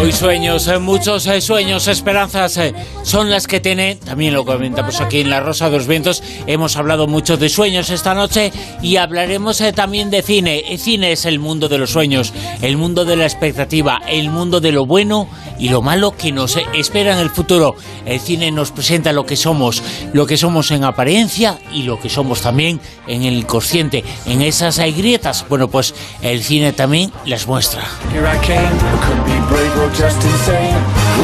Hoy sueños, eh, muchos eh, sueños, esperanzas eh, son las que tiene, también lo comentamos aquí en La Rosa de los Vientos, hemos hablado mucho de sueños esta noche y hablaremos también de cine. El cine es el mundo de los sueños, el mundo de la expectativa, el mundo de lo bueno y lo malo que nos espera en el futuro. El cine nos presenta lo que somos, lo que somos en apariencia y lo que somos también en el inconsciente, en esas grietas. Bueno, pues el cine también las muestra.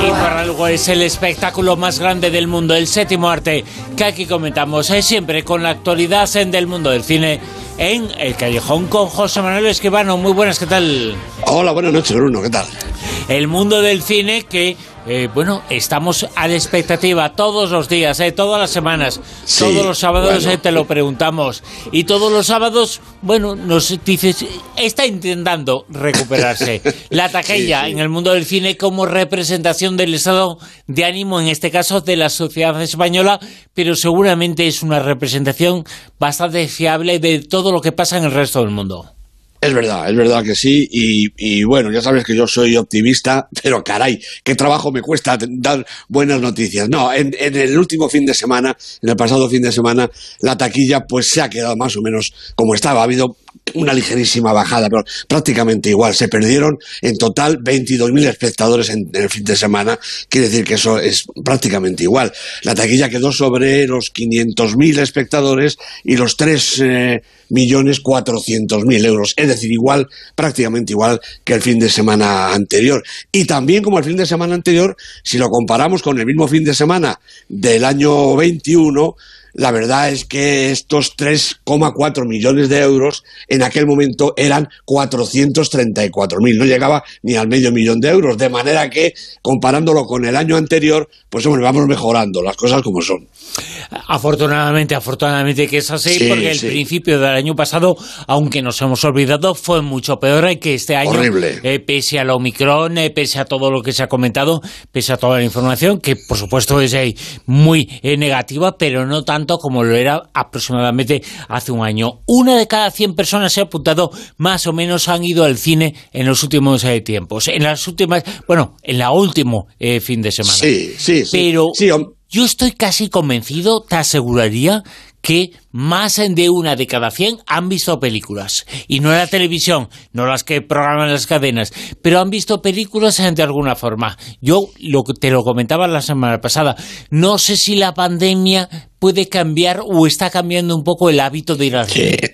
Y para algo es el espectáculo más grande del mundo, el séptimo arte, que aquí comentamos es siempre con la actualidad del mundo del cine en El Callejón con José Manuel Esquivano. Muy buenas, ¿qué tal? Hola, buenas noches, Bruno, ¿qué tal? El mundo del cine que eh, bueno, estamos a la expectativa todos los días, eh, todas las semanas, todos los sábados eh, te lo preguntamos. Y todos los sábados, bueno, nos dices, está intentando recuperarse. La taquilla en el mundo del cine como representación del estado de ánimo, en este caso de la sociedad española, pero seguramente es una representación bastante fiable de todo lo que pasa en el resto del mundo. Es verdad, es verdad que sí, y, bueno, ya sabes que yo soy optimista, pero caray, qué trabajo me cuesta dar buenas noticias. No, en, el último fin de semana, en el pasado fin de semana, la taquilla pues se ha quedado más o menos como estaba. Ha habido una ligerísima bajada, pero prácticamente igual. Se perdieron en total 22.000 espectadores en, el fin de semana, quiere decir que eso es prácticamente igual. La taquilla quedó sobre los 500.000 espectadores y los 3 eh, millones 400.000 euros, es decir, igual, prácticamente igual que el fin de semana anterior. Y también como el fin de semana anterior, si lo comparamos con el mismo fin de semana del año 21, la verdad es que estos 3,4 millones de euros en aquel momento eran 434.000, no llegaba ni al medio millón de euros, de manera que comparándolo con el año anterior, pues hombre, vamos mejorando las cosas como son. Afortunadamente, afortunadamente que es así, porque el principio del año pasado, aunque nos hemos olvidado, fue mucho peor que este año. Horrible. Eh, pese al Omicron, eh, pese a todo lo que se ha comentado, pese a toda la información, que por supuesto es eh, muy negativa, pero no tanto como lo era aproximadamente hace un año. Una de cada 100 personas se ha apuntado, más o menos han ido al cine en los últimos tiempos. En las últimas, bueno, en la último fin de semana. Sí, sí, sí. Pero yo estoy casi convencido, te aseguraría, que más de una de cada cien han visto películas. Y no en la televisión, no las que programan las cadenas, pero han visto películas de alguna forma. Yo lo, te lo comentaba la semana pasada. No sé si la pandemia puede cambiar o está cambiando un poco el hábito de ir al cine. Sí,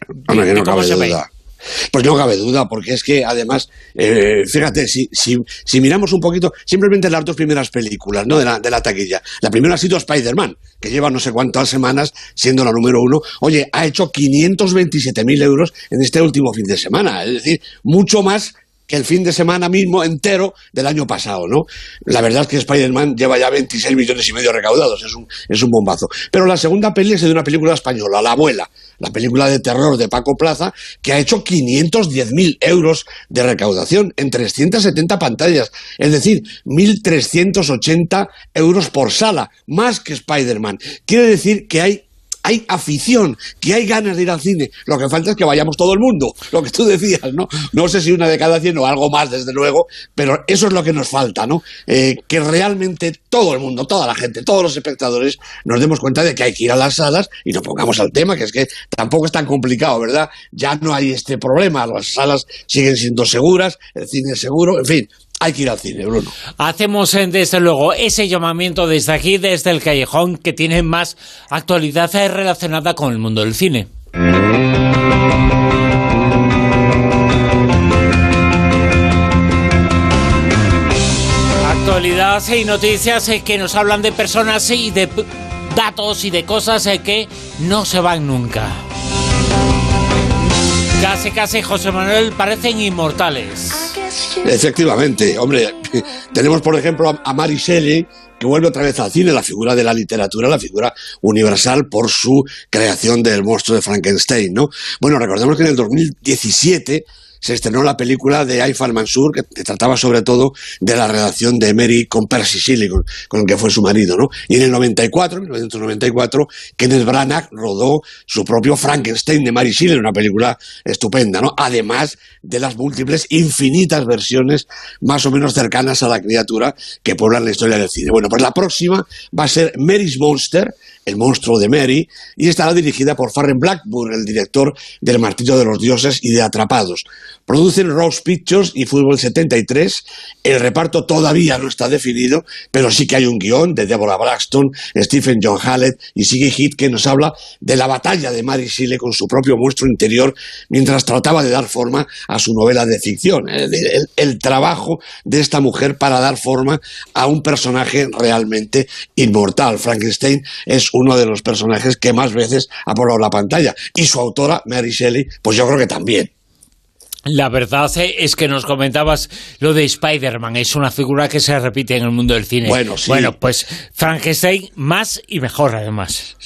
pues no cabe duda, porque es que además, eh, fíjate, si, si, si, miramos un poquito, simplemente las dos primeras películas ¿no? de, la, de la taquilla. La primera ha sido Spider-Man, que lleva no sé cuántas semanas siendo la número uno. Oye, ha hecho 527.000 euros en este último fin de semana, es decir, mucho más que el fin de semana mismo entero del año pasado, ¿no? La verdad es que Spider-Man lleva ya 26 millones y medio recaudados, es un, es un bombazo. Pero la segunda peli es de una película española, La Abuela, la película de terror de Paco Plaza, que ha hecho 510.000 euros de recaudación en 370 pantallas, es decir, 1.380 euros por sala, más que Spider-Man. Quiere decir que hay hay afición, que hay ganas de ir al cine. Lo que falta es que vayamos todo el mundo, lo que tú decías, ¿no? No sé si una de cada cien o algo más, desde luego, pero eso es lo que nos falta, ¿no? Eh, que realmente todo el mundo, toda la gente, todos los espectadores nos demos cuenta de que hay que ir a las salas y nos pongamos al tema, que es que tampoco es tan complicado, ¿verdad? Ya no hay este problema, las salas siguen siendo seguras, el cine es seguro, en fin, hay que ir al cine, Bruno. Hacemos eh, desde luego ese llamamiento desde aquí, desde el callejón, que tiene más actualidad eh, relacionada con el mundo del cine. Actualidad y noticias eh, que nos hablan de personas y de datos y de cosas que no se van nunca. Casi, casi, José Manuel, parecen inmortales. Efectivamente, hombre, tenemos por ejemplo a Mary Shelley, que vuelve otra vez al cine, la figura de la literatura, la figura universal por su creación del monstruo de Frankenstein, ¿no? Bueno, recordemos que en el 2017 se estrenó la película de Aifar Mansur, que trataba sobre todo de la relación de Mary con Percy Shelley, con, el que fue su marido, ¿no? Y en el 94, en 1994, Kenneth Branagh rodó su propio Frankenstein de Mary Shelley, una película estupenda, ¿no? Además de las múltiples, infinitas versiones más o menos cercanas a la criatura que pueblan la historia del cine. Bueno, pues la próxima va a ser Mary's Monster, el monstruo de Mary, y estará dirigida por Farren Blackburn, el director del Martillo de los Dioses y de Atrapados. Producen Rose Pictures y Fútbol 73. El reparto todavía no está definido, pero sí que hay un guion de Deborah Braxton, Stephen John Hallett y Siggy Heath que nos habla de la batalla de Mary Shelley con su propio monstruo interior mientras trataba de dar forma a su novela de ficción. El, el trabajo de esta mujer para dar forma a un personaje realmente inmortal. Frankenstein es uno de los personajes que más veces ha poblado la pantalla. Y su autora, Mary Shelley, pues yo creo que también. La verdad es que nos comentabas lo de Spider-Man, es una figura que se repite en el mundo del cine. Bueno, sí. Bueno, pues Frankenstein más y mejor además.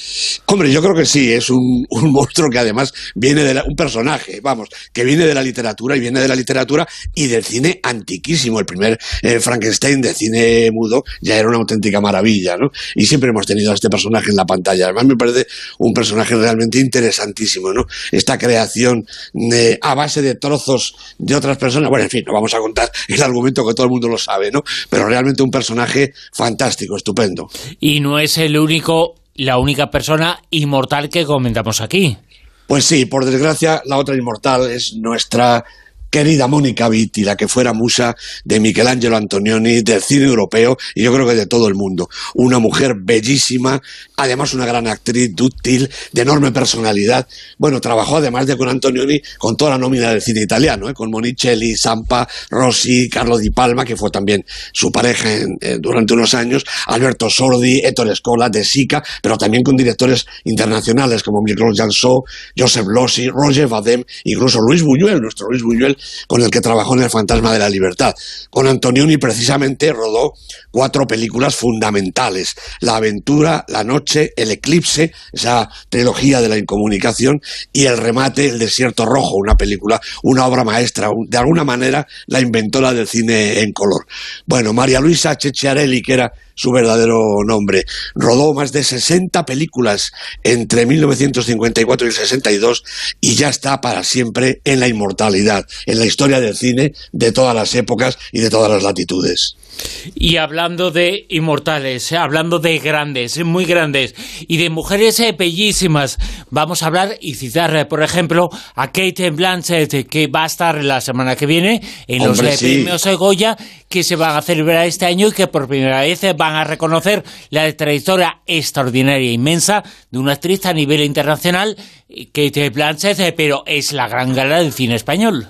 Hombre, yo creo que sí, es un, monstruo que además viene de un personaje, vamos, que viene de la literatura y viene de la literatura y del cine antiquísimo. El primer eh, Frankenstein de cine mudo ya era una auténtica maravilla, ¿no? Y siempre hemos tenido a este personaje en la pantalla. Además me parece un personaje realmente interesantísimo, ¿no? Esta creación de, a base de trozos de otras personas. Bueno, en fin, no vamos a contar el argumento que todo el mundo lo sabe, ¿no? Pero realmente un personaje fantástico, estupendo. Y no es el único, la única persona inmortal que comentamos aquí. Pues sí, por desgracia, la otra inmortal es nuestra querida Mónica Vitti, la que fuera musa de Michelangelo Antonioni, del cine europeo y yo creo que de todo el mundo. Una mujer bellísima, además una gran actriz, dúctil, de enorme personalidad. Bueno, trabajó además de con Antonioni con toda la nómina del cine italiano, ¿eh? con Monicelli, Sampa, Rossi, Carlo Di Palma, que fue también su pareja eh, durante unos años, Alberto Sordi, Ettore Scola, De Sica, pero también con directores internacionales como Miguel Jansó, Joseph Lossi, Roger Vadem, incluso Luis Buñuel, nuestro Luis Buñuel, con el que trabajó en El Fantasma de la Libertad. Con Antonioni precisamente rodó cuatro películas fundamentales, La aventura, La noche, El eclipse, esa trilogía de la incomunicación, y El remate, El desierto rojo, una película, una obra maestra, de alguna manera la inventora del cine en color. Bueno, María Luisa Cecciarelli, que era su verdadero nombre. Rodó más de 60 películas entre 1954 y el 62 y ya está para siempre en la inmortalidad, en la historia del cine de todas las épocas y de todas las latitudes. Y hablando de inmortales, eh, hablando de grandes, muy grandes, y de mujeres eh, bellísimas, vamos a hablar y citar, eh, por ejemplo, a Kate Blanchett, que va a estar la semana que viene en los premios Goya, que se van a celebrar este año y que por primera vez van a reconocer la trayectoria extraordinaria, e inmensa, de una actriz a nivel internacional, Kate Blanchett, pero es la gran gala del cine español.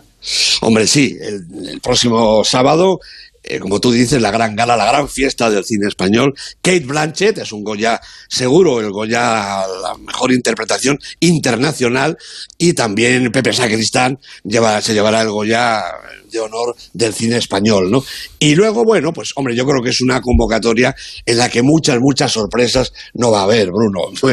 Hombre, sí, el próximo sábado eh, como tú dices, la gran gala, la gran fiesta del cine español. Kate Blanchett es un Goya seguro, el Goya, la mejor interpretación internacional. Y también Pepe Sacristán se llevará el Goya de honor del cine español, ¿no? Y luego, bueno, pues hombre, yo creo que es una convocatoria en la que muchas, muchas sorpresas no va a haber, Bruno.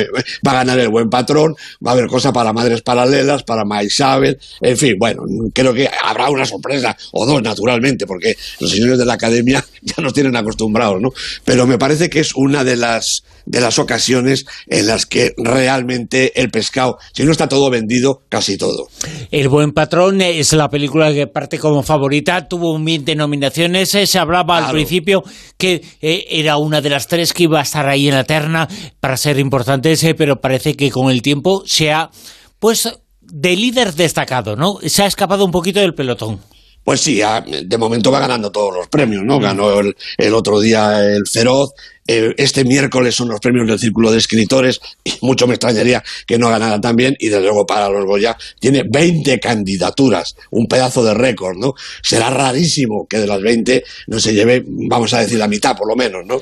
Va a ganar el buen patrón, va a haber cosas para madres paralelas, para Maisabel, en fin, bueno, creo que habrá una sorpresa o dos, naturalmente, porque los señores de la academia ya nos tienen acostumbrados, ¿no? Pero me parece que es una de las de las ocasiones en las que realmente el pescado, si no está todo vendido, casi todo. El buen patrón es la película que parte como favorita, tuvo un mil de nominaciones, eh, se hablaba al principio que eh, era una de las tres que iba a estar ahí en la terna para ser importante, ese, pero parece que con el tiempo se ha, pues, de líder destacado, ¿no? Se ha escapado un poquito del pelotón. Pues sí, de momento va ganando todos los premios, ¿no? Ganó el, el otro día el Feroz, eh, este miércoles son los premios del Círculo de Escritores y mucho me extrañaría que no ganara también y desde luego para los Goya tiene 20 candidaturas, un pedazo de récord, ¿no? Será rarísimo que de las 20 no se lleve, vamos a decir, la mitad por lo menos, ¿no?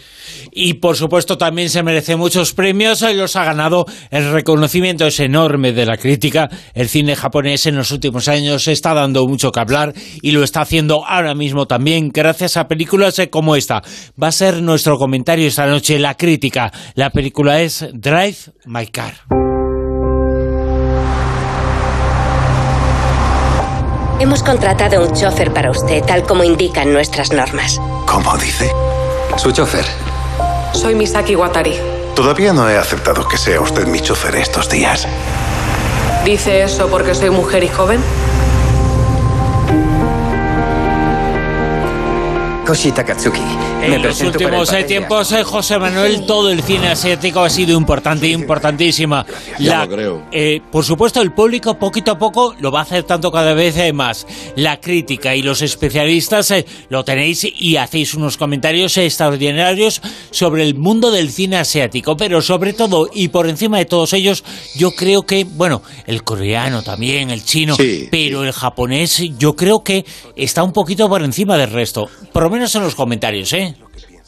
Y por supuesto también se merece muchos premios y los ha ganado. El reconocimiento es enorme de la crítica. El cine japonés en los últimos años está dando mucho que hablar y lo está haciendo ahora mismo también gracias a películas como esta. Va a ser nuestro comentario esta noche la crítica. La película es Drive My Car. Hemos contratado un chofer para usted, tal como indican nuestras normas. ¿Cómo dice? Su chofer. Soy Misaki Watari. Todavía no he aceptado que sea usted mi chofer estos días. ¿Dice eso porque soy mujer y joven? Koshi Takatsuki. En los últimos eh, tiempos, eh, José Manuel, todo el cine asiático ha sido importante, importantísima. Ya lo creo. Eh, por supuesto, el público poquito a poco lo va aceptando cada vez más. La crítica y los especialistas lo tenéis y hacéis unos comentarios extraordinarios sobre el mundo del cine asiático. Pero sobre todo y por encima de todos ellos, yo creo que, bueno, el coreano también, el chino, pero el japonés, yo creo que está un poquito por encima del resto menos en los comentarios, ¿eh?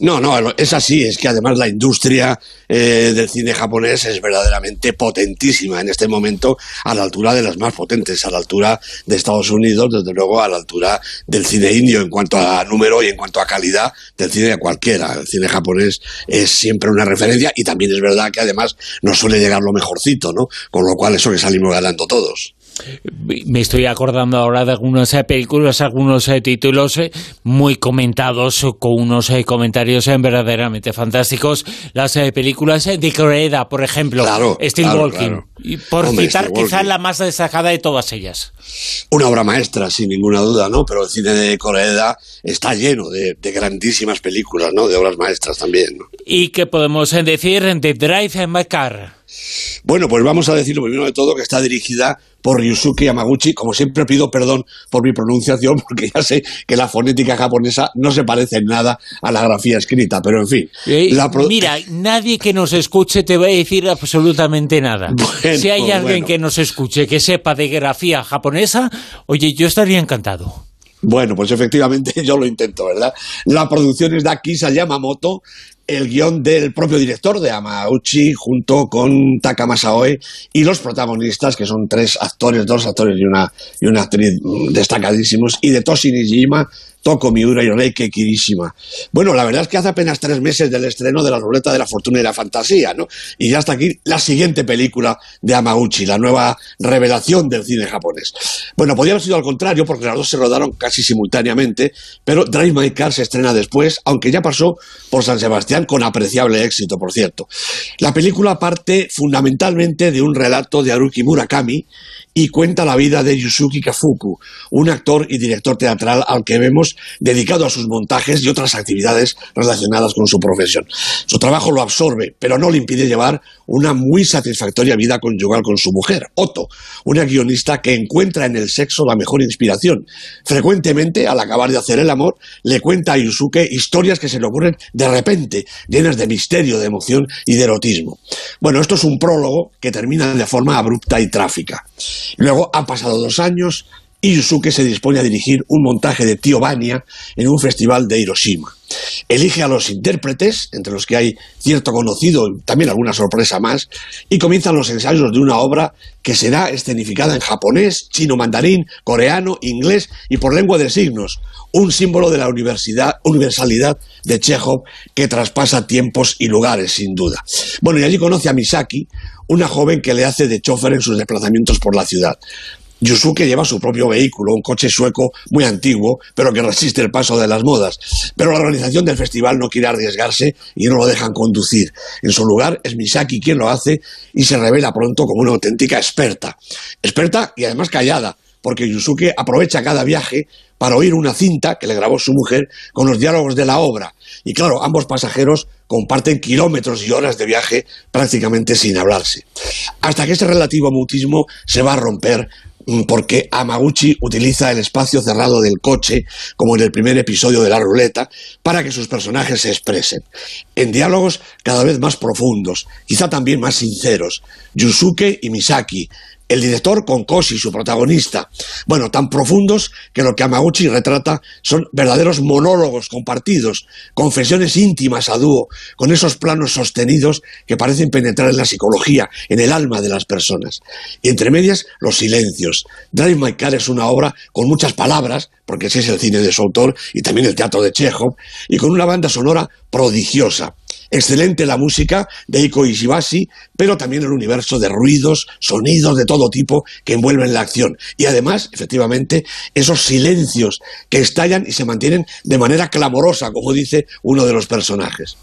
No, no, es así, es que además la industria eh, del cine japonés es verdaderamente potentísima en este momento, a la altura de las más potentes, a la altura de Estados Unidos, desde luego a la altura del cine indio en cuanto a número y en cuanto a calidad del cine de cualquiera. El cine japonés es siempre una referencia y también es verdad que además nos suele llegar lo mejorcito, ¿no? Con lo cual eso que salimos ganando todos. Me estoy acordando ahora de algunas eh, películas, algunos eh, títulos eh, muy comentados, con unos comentarios verdaderamente fantásticos. Las películas de Corea, por ejemplo, claro, Steel Walking. Y por citar quizás la más destacada de todas ellas. Una obra maestra, sin ninguna duda, ¿no? Pero el cine de Corea está lleno de, grandísimas películas, ¿no? De obras maestras también. ¿Y qué podemos decir de Drive My Car? Bueno, pues vamos a decir lo primero de todo que está dirigida por Ryusuke Yamaguchi. Como siempre pido perdón por mi pronunciación porque ya sé que la fonética japonesa no se parece en nada a la grafía escrita, pero en fin. Mira, nadie que nos escuche te va a decir absolutamente nada. si hay alguien que nos escuche que sepa de grafía japonesa, oye, yo estaría encantado. Bueno, pues efectivamente yo lo intento, ¿verdad? La producción es de Akisa Yamamoto, el guion del propio director de Amauchi junto con Taka Masaoe y los protagonistas que son tres actores, dos actores y una, y una actriz destacadísimos y de Toshi Nijima Toko Miura y Reike Kirishima. Bueno, la verdad es que hace apenas tres meses del estreno de La Ruleta de la Fortuna y la Fantasía, ¿no? Y ya está aquí la siguiente película de Amauchi, la nueva revelación del cine japonés. Bueno, podría haber sido al contrario, porque las dos se rodaron casi simultáneamente, pero Drive My Car se estrena después, aunque ya pasó por San Sebastián con apreciable éxito, por cierto. La película parte fundamentalmente de un relato de Haruki Murakami, y cuenta la vida de Yusuke Kafuku, un actor y director teatral al que vemos dedicado a sus montajes y otras actividades relacionadas con su profesión. Su trabajo lo absorbe, pero no le impide llevar una muy satisfactoria vida conyugal con su mujer, Otto, una guionista que encuentra en el sexo la mejor inspiración. Frecuentemente, al acabar de hacer el amor, le cuenta a Yusuke historias que se le ocurren de repente, llenas de misterio, de emoción y de erotismo. Bueno, esto es un prólogo que termina de forma abrupta y tráfica. Luego han pasado dos años Yusuke se dispone a dirigir un montaje de Tío Bania en un festival de Hiroshima. Elige a los intérpretes, entre los que hay cierto conocido y también alguna sorpresa más, y comienzan los ensayos de una obra que será escenificada en japonés, chino mandarín, coreano, inglés y por lengua de signos, un símbolo de la universalidad de Chekhov que traspasa tiempos y lugares, sin duda. Bueno, y allí conoce a Misaki, una joven que le hace de chofer en sus desplazamientos por la ciudad. Yusuke lleva su propio vehículo, un coche sueco muy antiguo, pero que resiste el paso de las modas. Pero la organización del festival no quiere arriesgarse y no lo dejan conducir. En su lugar es Misaki quien lo hace y se revela pronto como una auténtica experta. Experta y además callada, porque Yusuke aprovecha cada viaje para oír una cinta que le grabó su mujer con los diálogos de la obra. Y claro, ambos pasajeros comparten kilómetros y horas de viaje prácticamente sin hablarse. Hasta que ese relativo mutismo se va a romper porque Amaguchi utiliza el espacio cerrado del coche, como en el primer episodio de La Ruleta, para que sus personajes se expresen. En diálogos cada vez más profundos, quizá también más sinceros, Yusuke y Misaki, el director con Koshi, su protagonista. Bueno, tan profundos que lo que Amaguchi retrata son verdaderos monólogos compartidos, confesiones íntimas a dúo, con esos planos sostenidos que parecen penetrar en la psicología, en el alma de las personas. Y entre medias, los silencios. Drive My Car es una obra con muchas palabras, porque ese es el cine de su autor y también el teatro de Chekhov, y con una banda sonora prodigiosa. Excelente la música de Iko Ishibashi, pero también el universo de ruidos, sonidos de todo tipo que envuelven la acción. Y además, efectivamente, esos silencios que estallan y se mantienen de manera clamorosa, como dice uno de los personajes.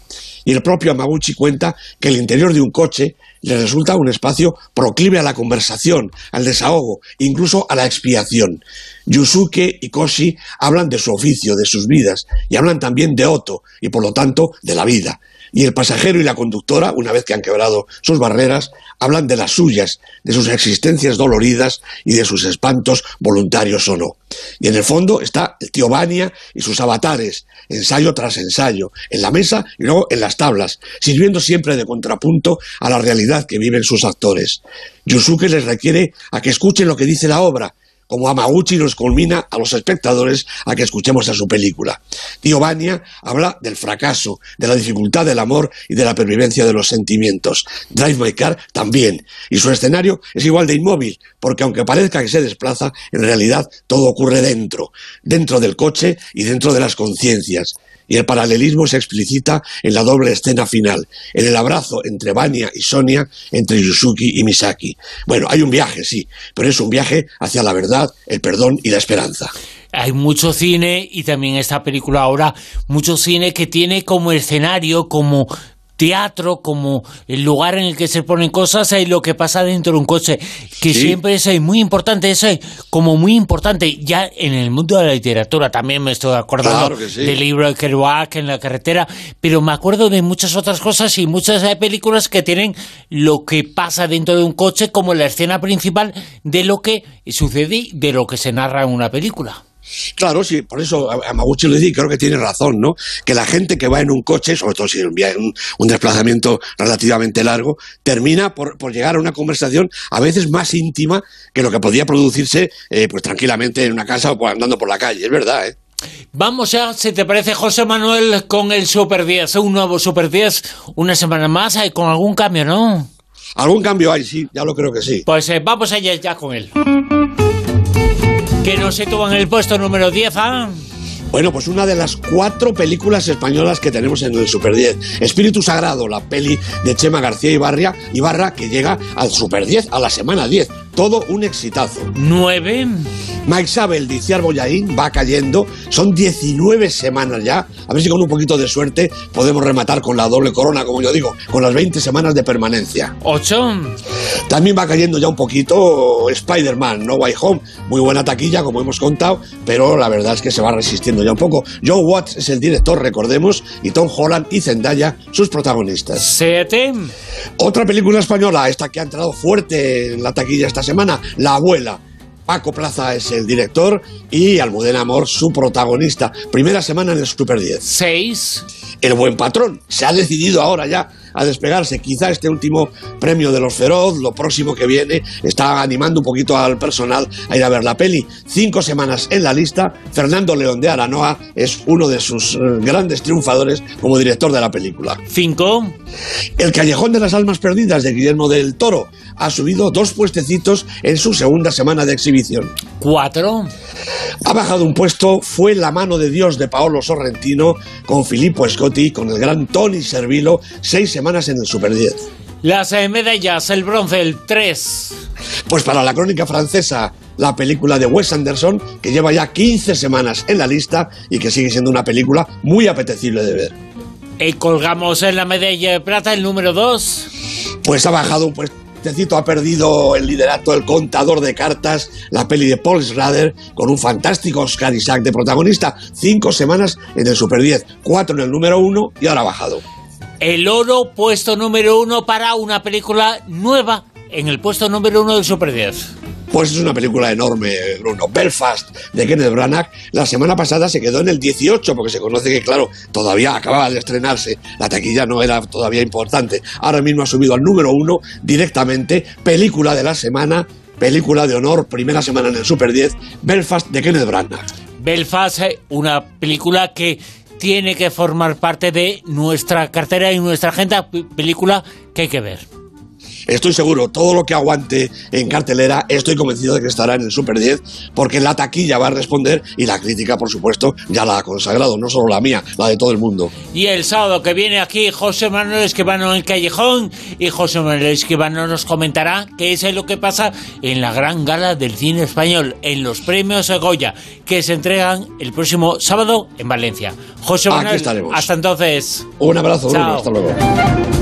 Y el propio Amaguchi cuenta que el interior de un coche le resulta un espacio proclive a la conversación, al desahogo, incluso a la expiación. Yusuke y Koshi hablan de su oficio, de sus vidas, y hablan también de Otto, y por lo tanto de la vida y el pasajero y la conductora, una vez que han quebrado sus barreras, hablan de las suyas, de sus existencias doloridas y de sus espantos voluntarios o no. Y en el fondo está el tío Bania y sus avatares, ensayo tras ensayo, en la mesa y luego en las tablas, sirviendo siempre de contrapunto a la realidad que viven sus actores. Yusuke les requiere a que escuchen lo que dice la obra, como Amaguchi nos culmina a los espectadores a que escuchemos a su película. Tío Bania habla del fracaso, de la dificultad del amor y de la pervivencia de los sentimientos. Drive My Car también. Y su escenario es igual de inmóvil, porque aunque parezca que se desplaza, en realidad todo ocurre dentro, dentro del coche y dentro de las conciencias y el paralelismo se explicita en la doble escena final, en el abrazo entre Vania y Sonia, entre Yusuki y Misaki. Bueno, hay un viaje, sí, pero es un viaje hacia la verdad, el perdón y la esperanza hay mucho cine y también esta película ahora, mucho cine que tiene como escenario, como teatro como el lugar en el que se ponen cosas y lo que pasa dentro de un coche, que siempre es muy importante, eso es como muy importante. Ya en el mundo de la literatura también me estoy acordando del libro de Kerouac en la carretera, pero me acuerdo de muchas otras cosas y muchas películas que tienen lo que pasa dentro de un coche como la escena principal de lo que sucede, de lo que se narra en una película. Claro, sí, por eso a Maguchi lo dice creo que tiene razón, ¿no? Que la gente que va en un coche, sobre todo si es un, un, desplazamiento relativamente largo, termina por, llegar a una conversación a veces más íntima que lo que podía producirse eh, pues tranquilamente en una casa o andando por la calle, es verdad, ¿eh? Vamos ya, si te parece, José Manuel, con el Super 10, un nuevo Super 10, una semana más, eh, con algún cambio, ¿no? Algún cambio hay, sí, ya lo creo que sí. Pues eh, vamos allá ya con él que nos sitúa en el puesto número 10, ¿ah? Bueno, pues una de las cuatro películas españolas que tenemos en el Super 10. Espíritu Sagrado, la peli de Chema García Ibarra, Ibarra que llega al Super 10, a la semana 10. Todo un exitazo. ¿Nueve? Mike Sabel de Iciar Boyaín va cayendo. Son 19 semanas ya. A ver si con un poquito de suerte podemos rematar con la doble corona, como yo digo, con las 20 semanas de permanencia. ¿Ocho? También va cayendo ya un poquito Spider-Man, No Way Home. Muy buena taquilla, como hemos contado, pero la verdad es que se va resistiendo ya un poco. Joe Watts es el director, recordemos, y Tom Holland y Zendaya sus protagonistas. ¿Siete? Otra película española, esta que ha entrado fuerte en la taquilla esta semana, La Abuela. Paco Plaza es el director y Almudena Amor su protagonista. Primera semana en el Super 10. Seis. El buen patrón se ha decidido ahora ya a despegarse. Quizá este último premio de los Feroz, lo próximo que viene, está animando un poquito al personal a ir a ver la peli. Cinco semanas en la lista. Fernando León de Aranoa es uno de sus eh, grandes triunfadores como director de la película. Cinco. El Callejón de las Almas Perdidas de Guillermo del Toro ha subido dos puestecitos en su segunda semana de exhibición. Cuatro. Ha bajado un puesto, fue La mano de Dios de Paolo Sorrentino con Filippo Scotti, con el gran Tony Servilo, seis semanas en el Super 10. Las eh, medallas, el bronce, el 3. Pues para la crónica francesa, la película de Wes Anderson, que lleva ya 15 semanas en la lista y que sigue siendo una película muy apetecible de ver. Y colgamos en la medalla de plata el número 2. Pues ha bajado un puesto ha perdido el liderato El contador de cartas, la peli de Paul Schrader, con un fantástico Oscar Isaac de protagonista. Cinco semanas en el Super 10, cuatro en el número uno y ahora ha bajado. El oro, puesto número uno para una película nueva en el puesto número uno del Super 10. Pues es una película enorme, Bruno. Belfast, de Kenneth Branagh, la semana pasada se quedó en el 18, porque se conoce que, claro, todavía acababa de estrenarse. La taquilla no era todavía importante. Ahora mismo ha subido al número uno directamente. Película de la semana, película de honor, primera semana en el Super 10, Belfast, de Kenneth Branagh. Belfast, eh, una película que tiene que formar parte de nuestra cartera y nuestra agenda, película que hay que ver. Estoy seguro, todo lo que aguante en cartelera, estoy convencido de que estará en el Super 10, porque la taquilla va a responder y la crítica, por supuesto, ya la ha consagrado, no solo la mía, la de todo el mundo. Y el sábado que viene aquí José Manuel Esquivano en Callejón y José Manuel Esquivano nos comentará qué es lo que pasa en la gran gala del cine español, en los premios Goya, que se entregan el próximo sábado en Valencia. José Manuel, hasta entonces. Un abrazo, Bruno, hasta luego.